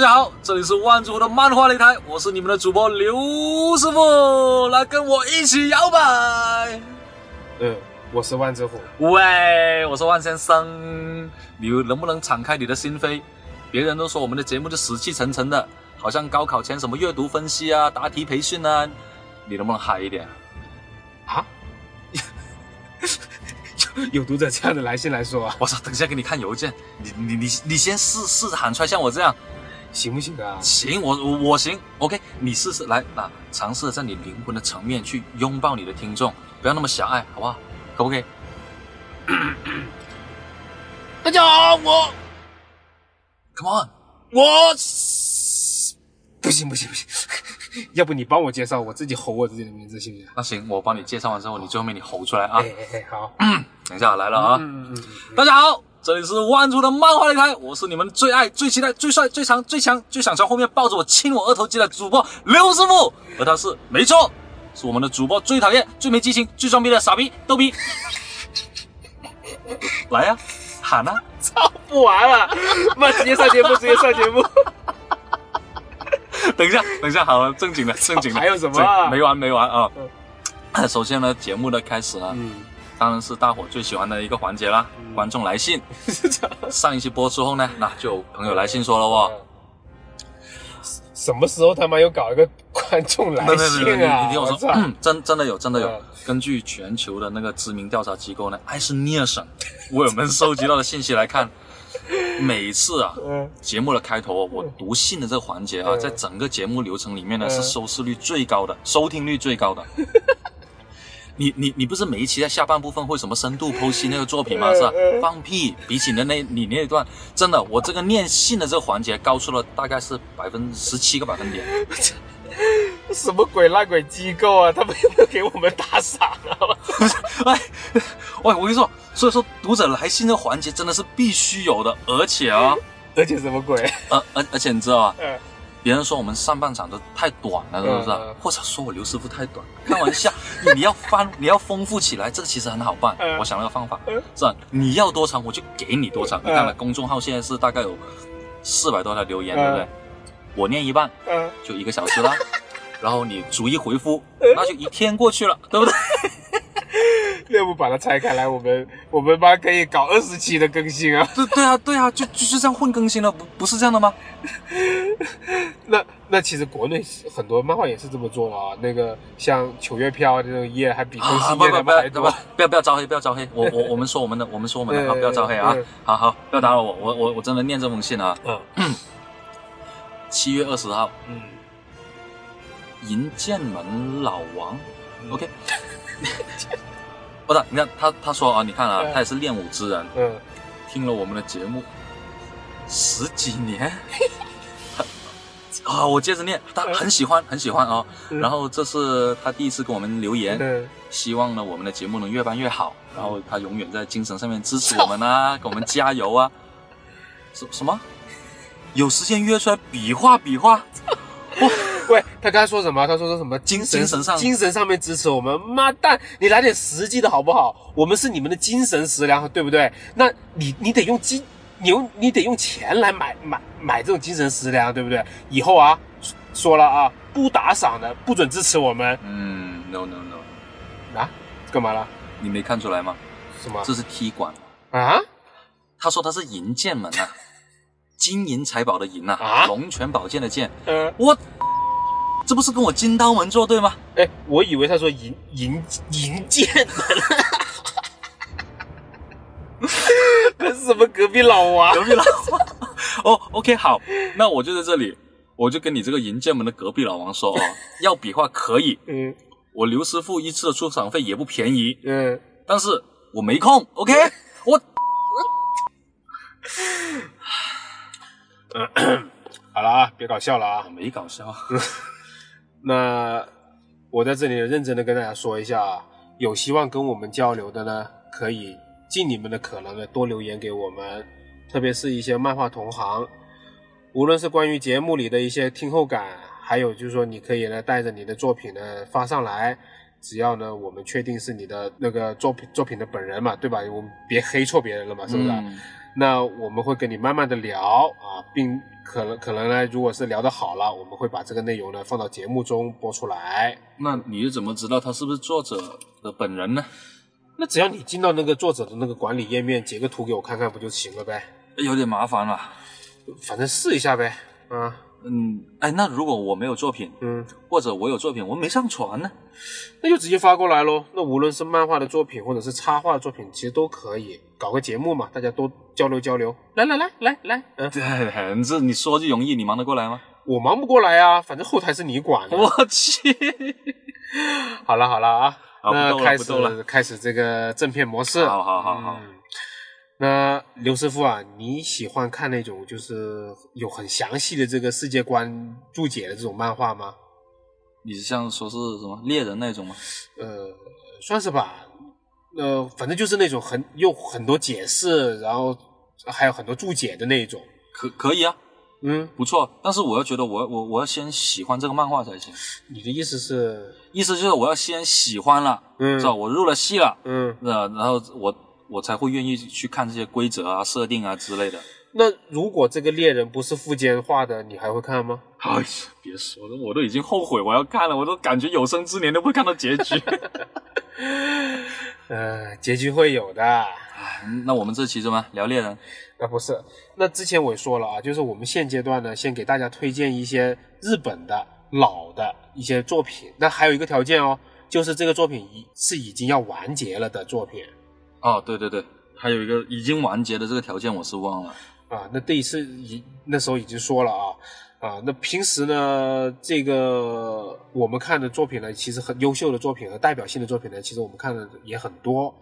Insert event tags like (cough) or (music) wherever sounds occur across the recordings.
大家好，这里是万智湖的漫画擂台，我是你们的主播刘师傅，来跟我一起摇摆。嗯，我是万智虎。喂，我是万先生，你能不能敞开你的心扉？别人都说我们的节目就死气沉沉的，好像高考前什么阅读分析啊、答题培训啊，你能不能嗨一点？啊？有 (laughs) 有读者这样的来信来说啊，我操，等一下给你看邮件，你你你你先试试着喊出来，像我这样。行不行啊？行，我我我行，OK，你试试来啊，尝试在你灵魂的层面去拥抱你的听众，不要那么狭隘，好不好？可不可以？(coughs) 大家好，我，(coughs) Come on，我不行不行不行，(laughs) 要不你帮我介绍，我自己吼我自己的名字行不行？那行，我帮你介绍完之后，你最后面你吼出来啊。哎哎好，(coughs) 等一下来了啊，大家好。这里是万族的漫画擂台，我是你们最爱、最期待、最帅、最强、最强、最想从后面抱着我亲我额头肌的主播刘师傅，而他是没错，是我们的主播最讨厌、最没激情、最装逼的傻逼逗逼。(laughs) 来呀，喊啊！操，不玩了，妈直接上节目，直接上节目。等一下，等一下，好了，正经的，正经的，(laughs) 还有什么？没完没完啊！首先呢，节目的开始呢。当然是大伙最喜欢的一个环节啦，观众来信。(laughs) 上一期播之后呢，那就有朋友来信说了哦，什么时候他妈又搞一个观众来信啊？你听我说，(coughs) 真真的有，真的有。根据全球的那个知名调查机构呢，艾斯尼尔省 (laughs) 为我们收集到的信息来看，每次啊，节目的开头我读信的这个环节啊，在整个节目流程里面呢，是收视率最高的，收听率最高的。(laughs) 你你你不是每一期在下半部分会什么深度剖析那个作品吗？是吧？放屁！比起的那你那一段，真的，我这个念信的这个环节高出了大概是百分之十七个百分点。(laughs) 什么鬼烂鬼机构啊？他们有没有给我们打赏啊？(laughs) 哎，喂，我跟你说，所以说读者来信这环节真的是必须有的，而且啊，而且什么鬼？而而而且你知道吗？别人说我们上半场都太短了，是不是？或者说我刘师傅太短？(laughs) 开玩笑，你要翻，(laughs) 你要丰富起来，这个其实很好办。我想了个方法，是吧？你要多长我就给你多长。你看了公众号现在是大概有四百多条留言，对不对？我念一半，就一个小时了。(laughs) 然后你逐一回复，那就一天过去了，对不对？(laughs) 要不把它拆开来，我们我们班可以搞二十期的更新啊！对对啊，对啊，就就是这样混更新了，不不是这样的吗？(laughs) 那那其实国内很多漫画也是这么做的啊。那个像《九月飘》这种页还比更新页还多。不要不要招黑，不要招黑！我我我们说我们的，我们说我们的，(laughs) 好，不要招黑啊！好好，不要打扰我，我我我真的念这封信啊。嗯。(clears throat) 七月二十号。嗯。银剑门老王。OK。不是，你看他他说啊，你看啊，他也是练武之人，嗯，听了我们的节目十几年，(laughs) 啊，我接着念，他很喜欢很喜欢啊，然后这是他第一次给我们留言，希望呢我们的节目能越办越好，然后他永远在精神上面支持我们啊，(laughs) 给我们加油啊，什什么？有时间约出来比划比划？喂，他刚才说什么？他说说什么精神上精神上面支持我们？妈蛋，你来点实际的好不好？我们是你们的精神食粮，对不对？那你你得用金，你用你得用钱来买买买这种精神食粮，对不对？以后啊，说了啊，不打赏的不准支持我们。嗯，no no no，啊，干嘛了？你没看出来吗？什么？这是踢馆啊？他说他是银剑门啊，(laughs) 金银财宝的银啊，龙泉宝剑的剑。嗯，我。这不是跟我金刀门作对吗？哎，我以为他说银银银剑门，(laughs) 这是什么隔壁老王？隔壁老王。哦，OK，好，那我就在这里，我就跟你这个银剑门的隔壁老王说哦，(laughs) 要比划可以，嗯，我刘师傅一次的出场费也不便宜，嗯，但是我没空，OK，我，(coughs) 好了啊，别搞笑了啊，没搞笑。(laughs) 那我在这里认真的跟大家说一下啊，有希望跟我们交流的呢，可以尽你们的可能的多留言给我们，特别是一些漫画同行，无论是关于节目里的一些听后感，还有就是说你可以呢带着你的作品呢发上来，只要呢我们确定是你的那个作品作品的本人嘛，对吧？我们别黑错别人了嘛，是不是？那我们会跟你慢慢的聊啊，并可能可能呢，如果是聊得好了，我们会把这个内容呢放到节目中播出来。那你是怎么知道他是不是作者的本人呢？那只要你进到那个作者的那个管理页面，截个图给我看看不就行了呗？有点麻烦了，反正试一下呗。啊，嗯，哎，那如果我没有作品，嗯，或者我有作品我没上传呢？那就直接发过来喽。那无论是漫画的作品或者是插画的作品，其实都可以搞个节目嘛，大家多交流交流。来来来来来，嗯，对，这你说就容易，你忙得过来吗？我忙不过来啊，反正后台是你管的。我去，(laughs) 好了好了啊，好那开始了开始这个正片模式。好好好好嗯那刘师傅啊，你喜欢看那种就是有很详细的这个世界观注解的这种漫画吗？你是像说是什么猎人那种吗？呃，算是吧。呃，反正就是那种很有很多解释，然后还有很多注解的那种。可可以啊，嗯，不错。但是我要觉得我我我要先喜欢这个漫画才行，你的意思是，意思就是我要先喜欢了，嗯知道我入了戏了，嗯，那然后我我才会愿意去看这些规则啊、设定啊之类的。那如果这个猎人不是富坚画的，你还会看吗？哎呀，别说了，我都已经后悔我要看了，我都感觉有生之年都不会看到结局。(laughs) 呃，结局会有的。哎那我们这期怎么聊猎人？啊，不是，那之前我也说了啊，就是我们现阶段呢，先给大家推荐一些日本的老的一些作品。那还有一个条件哦，就是这个作品已是已经要完结了的作品哦，对对对，还有一个已经完结的这个条件我是忘了。啊。那第一次已那时候已经说了啊啊。那平时呢，这个我们看的作品呢，其实很优秀的作品和代表性的作品呢，其实我们看的也很多。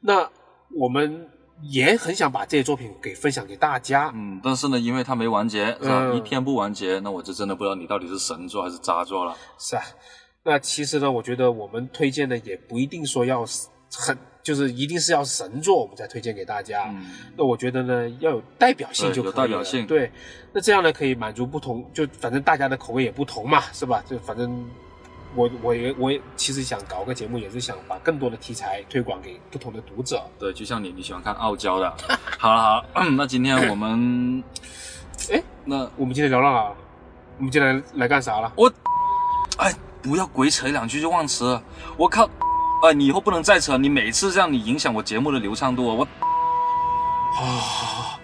那我们也很想把这些作品给分享给大家。嗯，但是呢，因为它没完结，是吧？嗯一天不完结，那我就真的不知道你到底是神作还是渣作了。是啊，那其实呢，我觉得我们推荐的也不一定说要是很，就是一定是要神作我们才推荐给大家。嗯，那我觉得呢，要有代表性就可以了。代表性对，那这样呢可以满足不同，就反正大家的口味也不同嘛，是吧？就反正我我也我也其实想搞个节目，也是想把更多的题材推广给不同的读者。对，就像你，你喜欢看傲娇的。(laughs) 好了好了，那今天我们，(coughs) 哎，那我们今天聊到哪了？我们今天来来干啥了？我，哎，不要鬼扯两句就忘词了，我靠！哎，你以后不能再扯，你每次这样，你影响我节目的流畅度啊！我啊，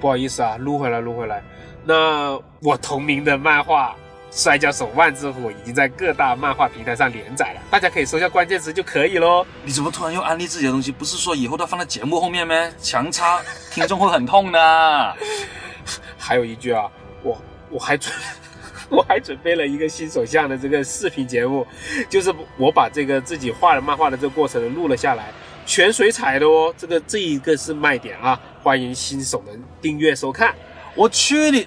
不好意思啊，撸回来，撸回来。那我同名的漫画《摔跤手万之虎》已经在各大漫画平台上连载了，大家可以搜下关键词就可以喽。你怎么突然又安利自己的东西？不是说以后都要放在节目后面吗？强插听众会很痛的。(laughs) 还有一句啊，我我还准我还准备了一个新手向的这个视频节目，就是我把这个自己画的漫画的这个过程录了下来，全水彩的哦。这个这一个是卖点啊，欢迎新手们订阅收看。我去你！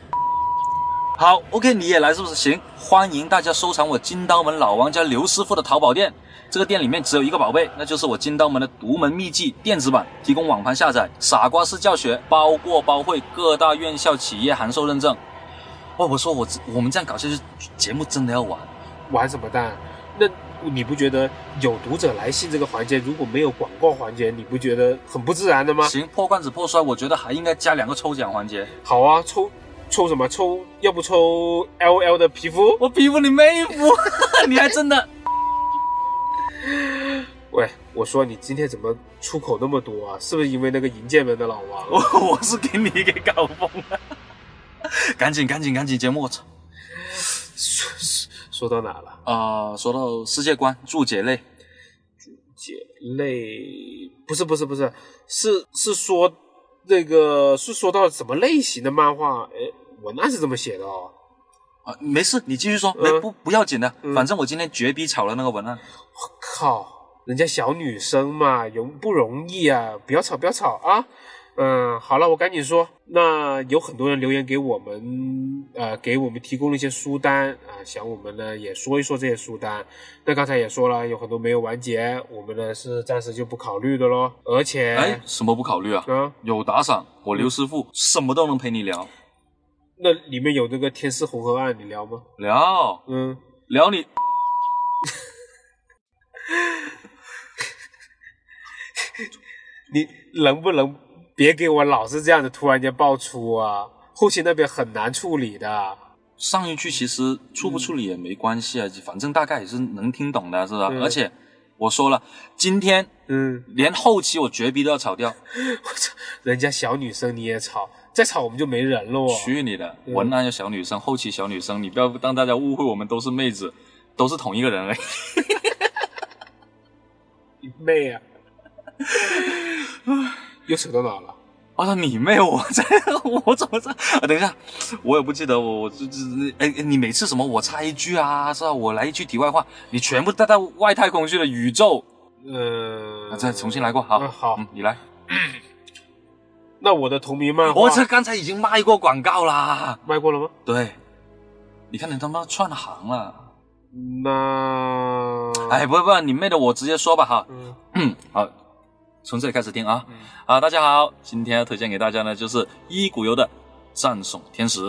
好，OK，你也来是不是？行，欢迎大家收藏我金刀门老王家刘师傅的淘宝店。这个店里面只有一个宝贝，那就是我金刀门的独门秘籍电子版，提供网盘下载，傻瓜式教学，包过包会，各大院校企业函授认证。哦，我说我我们这样搞下去，节目真的要完。玩什么蛋？那你不觉得有读者来信这个环节如果没有广告环节，你不觉得很不自然的吗？行，破罐子破摔，我觉得还应该加两个抽奖环节。好啊，抽抽什么？抽要不抽 L L 的皮肤？我皮肤你妹夫，(laughs) 你还真的。(laughs) 喂，我说你今天怎么出口那么多啊？是不是因为那个银剑门的老王？我 (laughs) 我是给你给搞疯了，(laughs) 赶紧赶紧赶紧节目！我操！说说到哪了？啊、说到世界观注解类，注解类不是不是不是，是是说那个是说到什么类型的漫画？哎，文案是这么写的哦。啊，没事，你继续说，嗯没不不要紧的，嗯反正我今天绝逼炒了那个文案。我靠，人家小女生嘛，容不容易啊！不要吵，不要吵啊！嗯，好了，我赶紧说。那有很多人留言给我们，呃，给我们提供了一些书单啊、想我们呢也说一说这些书单。那刚才也说了，有很多没有完结，我们呢是暂时就不考虑的咯。而且，哎，什么不考虑啊？啊，有打赏，我刘师傅什么都能陪你聊那里面有那个《天师红河案》，你聊吗？聊嗯，聊你。(laughs) 你能不能别给我老是这样子突然间爆出啊，后期那边很难处理的。上一句其实处不处理也没关系啊，反正大概也是能听懂的，是吧？而且我说了，今天嗯，连后期我绝逼都要炒掉。(laughs) 我操，人家小女生你也炒，再炒我们就没人了哦。去你的！文案要小女生，后期小女生，你不要让大家误会，我们都是妹子，都是同一个人而已。(laughs) 妹啊！(laughs) 又扯到哪了？我说你妹！我这，我怎么这？啊，等一下，我也不记得我我这这哎，你每次什么我插一句啊，是吧？我来一句题外话，你全部带到外太空去了，宇宙。呃，再重新来过，好，好，你来。那我的同名漫画，我这刚才已经卖过广告啦，卖过了吗？对，你看你他妈串行了。那，哎，不不，你妹的，我直接说吧哈。嗯，(clears throat) 好。从这里开始听啊！啊，大家好，今天要推荐给大家呢，就是一股油的《赞颂天使》。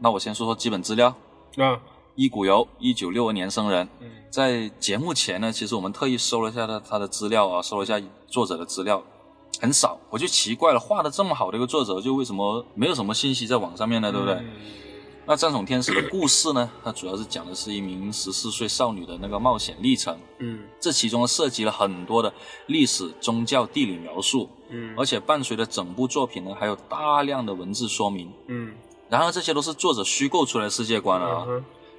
那我先说说基本资料。啊，一股油，一九六二年生人。在节目前呢，其实我们特意搜了一下他他的资料啊，搜了一下作者的资料，很少。我就奇怪了，画的这么好的一个作者，就为什么没有什么信息在网上面呢？对不对？那《战宠天使》的故事呢？它主要是讲的是一名十四岁少女的那个冒险历程。嗯，这其中涉及了很多的历史、宗教、地理描述。嗯，而且伴随着整部作品呢，还有大量的文字说明。嗯，然而这些都是作者虚构出来的世界观啊。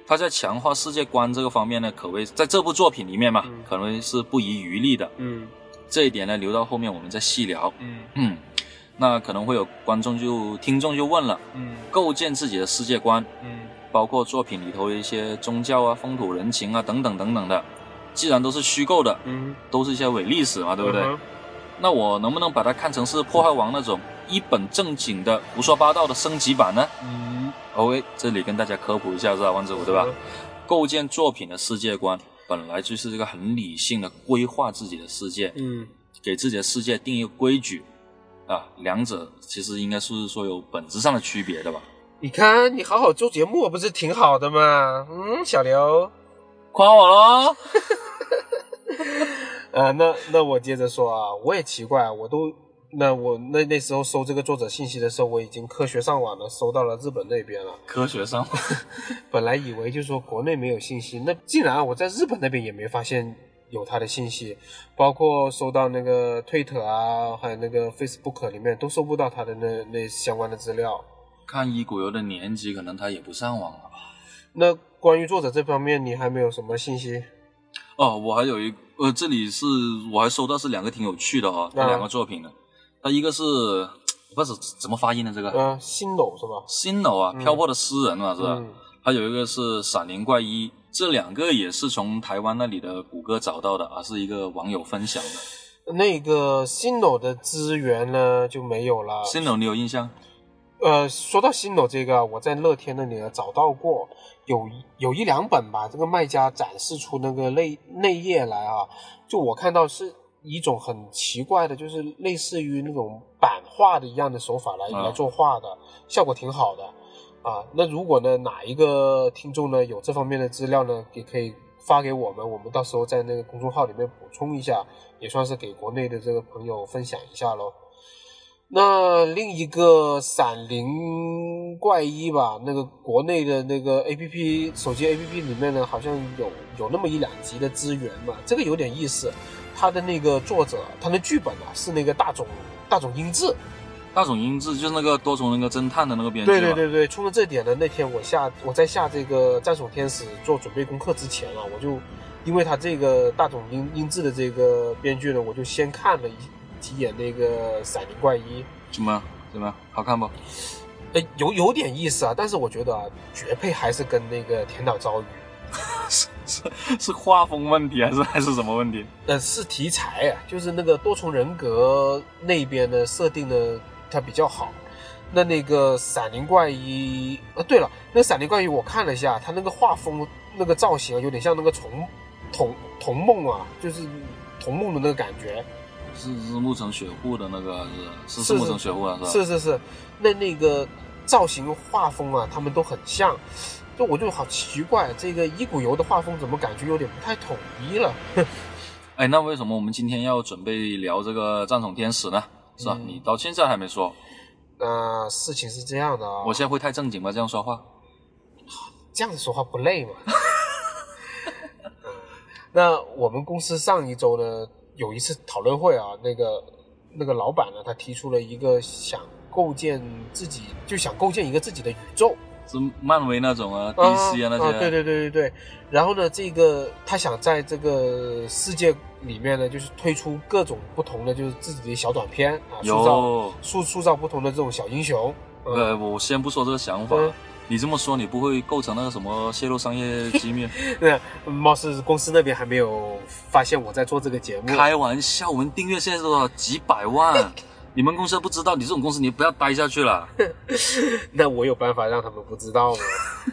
他在强化世界观这个方面呢，可谓在这部作品里面嘛，可能是不遗余力的。嗯，这一点呢，留到后面我们再细聊。嗯嗯。那可能会有观众就听众就问了，嗯，构建自己的世界观，嗯，包括作品里头的一些宗教啊、风土人情啊等等等等的，既然都是虚构的，嗯，都是一些伪历史嘛，对不对？那我能不能把它看成是破坏王那种一本正经的胡说八道的升级版呢？嗯，OK，这里跟大家科普一下，是吧，万子武，对吧？构建作品的世界观本来就是一个很理性的规划自己的世界，嗯，给自己的世界定一个规矩。啊，两者其实应该是说有本质上的区别的吧？你看，你好好做节目不是挺好的吗？嗯，小刘，夸我喽。(laughs) 呃，那那我接着说啊，我也奇怪，我都那我那那时候搜这个作者信息的时候，我已经科学上网了，搜到了日本那边了。科学上网，(laughs) 本来以为就是说国内没有信息，那竟然我在日本那边也没发现。有他的信息，包括收到那个推特啊，还有那个 Facebook 里面都搜不到他的那那相关的资料。看一古游的年纪，可能他也不上网了吧？那关于作者这方面，你还没有什么信息？哦，我还有一呃，这里是我还收到是两个挺有趣的哈，这两个作品的。他一个是不是怎么发音的这个？嗯，新楼是吧？新楼啊，漂泊的诗人嘛，是吧？还有一个是闪灵怪医。这两个也是从台湾那里的谷歌找到的，啊，是一个网友分享的。那个新楼的资源呢就没有了。新楼你有印象？呃，说到新楼这个，我在乐天那里找到过，有有一两本吧。这个卖家展示出那个内内页来啊，就我看到是一种很奇怪的，就是类似于那种版画的一样的手法来来做画的，效果挺好的。啊，那如果呢，哪一个听众呢有这方面的资料呢，也可以发给我们，我们到时候在那个公众号里面补充一下，也算是给国内的这个朋友分享一下喽。那另一个闪灵怪医吧，那个国内的那个 A P P 手机 A P P 里面呢，好像有有那么一两集的资源嘛，这个有点意思。他的那个作者，他的剧本啊是那个大冢大冢英治。大冢英治就是那个多重人格侦探的那个编剧对对对对，冲着这点呢，那天我下我在下这个战宠天使做准备功课之前啊，我就因为他这个大冢英英治的这个编剧呢，我就先看了一几眼那个闪灵怪医，怎么怎么好看不？呃，有有点意思啊，但是我觉得啊，绝配还是跟那个田岛昭宇，(laughs) 是是是画风问题还是还是什么问题？呃，是题材啊，就是那个多重人格那边的设定的。它比较好，那那个闪灵怪医，呃，对了，那闪灵怪医我看了一下，它那个画风、那个造型有点像那个虫童童梦啊，就是童梦的那个感觉。是是木城雪户的那个是是木城雪户啊，是吧？是是是，那那个造型画风啊，他们都很像，就我就好奇怪，这个一股游的画风怎么感觉有点不太统一了？(laughs) 哎，那为什么我们今天要准备聊这个战宠天使呢？是吧？你到现在还没说。那事情是这样的啊。我现在会太正经吗？这样说话？这样子说话不累吗？(laughs) 那我们公司上一周呢有一次讨论会啊，那个那个老板呢，他提出了一个想构建自己，就想构建一个自己的宇宙。是漫威那种啊，DC 啊那些。对对对对对。然后呢，这个他想在这个世界里面呢，就是推出各种不同的，就是自己的小短片啊，塑造塑塑造不同的这种小英雄。呃，我先不说这个想法，你这么说，你不会构成那个什么泄露商业机密？(laughs) 对，貌似公司那边还没有发现我在做这个节目。开玩笑，我们订阅现在是多少？几百万。(laughs) 你们公司不知道，你这种公司你不要待下去了。(laughs) 那我有办法让他们不知道吗？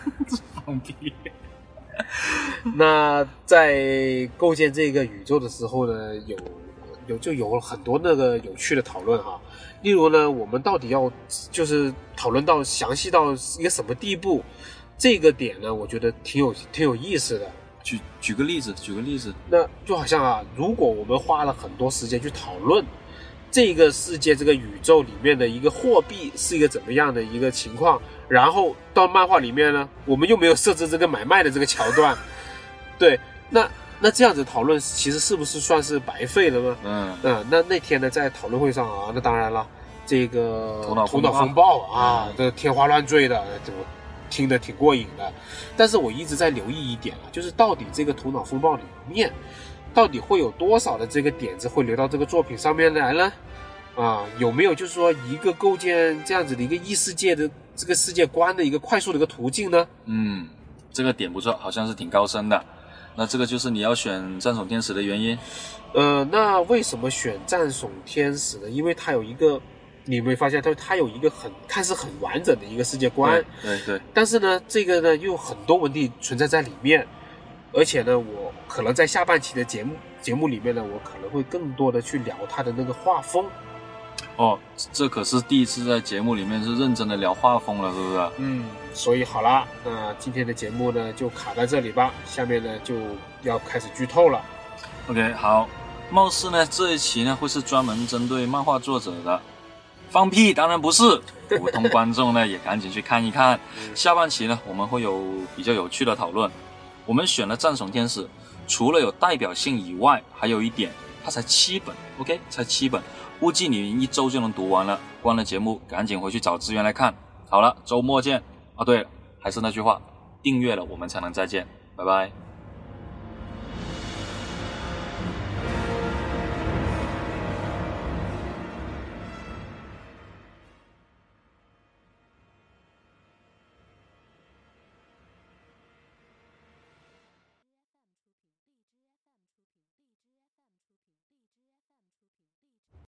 (laughs) 放屁！那在构建这个宇宙的时候呢，有有就有很多那个有趣的讨论哈。例如呢，我们到底要就是讨论到详细到一个什么地步？这个点呢，我觉得挺有挺有意思的。举举个例子，举个例子，那就好像啊，如果我们花了很多时间去讨论。这个世界，这个宇宙里面的一个货币是一个怎么样的一个情况？然后到漫画里面呢，我们又没有设置这个买卖的这个桥段，(laughs) 对，那那这样子讨论，其实是不是算是白费了呢？嗯嗯，那那天呢，在讨论会上啊，那当然了，这个头脑头脑风暴啊，这天花乱坠的，怎么听得挺过瘾的？但是我一直在留意一点啊，就是到底这个头脑风暴里面。到底会有多少的这个点子会流到这个作品上面来呢？啊，有没有就是说一个构建这样子的一个异世界的这个世界观的一个快速的一个途径呢？嗯，这个点不错，好像是挺高深的。那这个就是你要选战损天使的原因？呃，那为什么选战损天使呢？因为它有一个，你有没有发现它它有一个很看似很完整的一个世界观？对对。但是呢，这个呢又有很多问题存在在里面。而且呢，我可能在下半期的节目节目里面呢，我可能会更多的去聊他的那个画风。哦，这可是第一次在节目里面是认真的聊画风了，是不是？嗯，所以好啦，那今天的节目呢就卡在这里吧，下面呢就要开始剧透了。OK，好，貌似呢这一期呢会是专门针对漫画作者的，放屁当然不是，普通观众呢也赶紧去看一看。(laughs) 下半期呢我们会有比较有趣的讨论。我们选了战神天使，除了有代表性以外，还有一点，它才七本，OK，才七本，估计你一周就能读完了。关了节目，赶紧回去找资源来看。好了，周末见。啊，对了，还是那句话，订阅了我们才能再见，拜拜。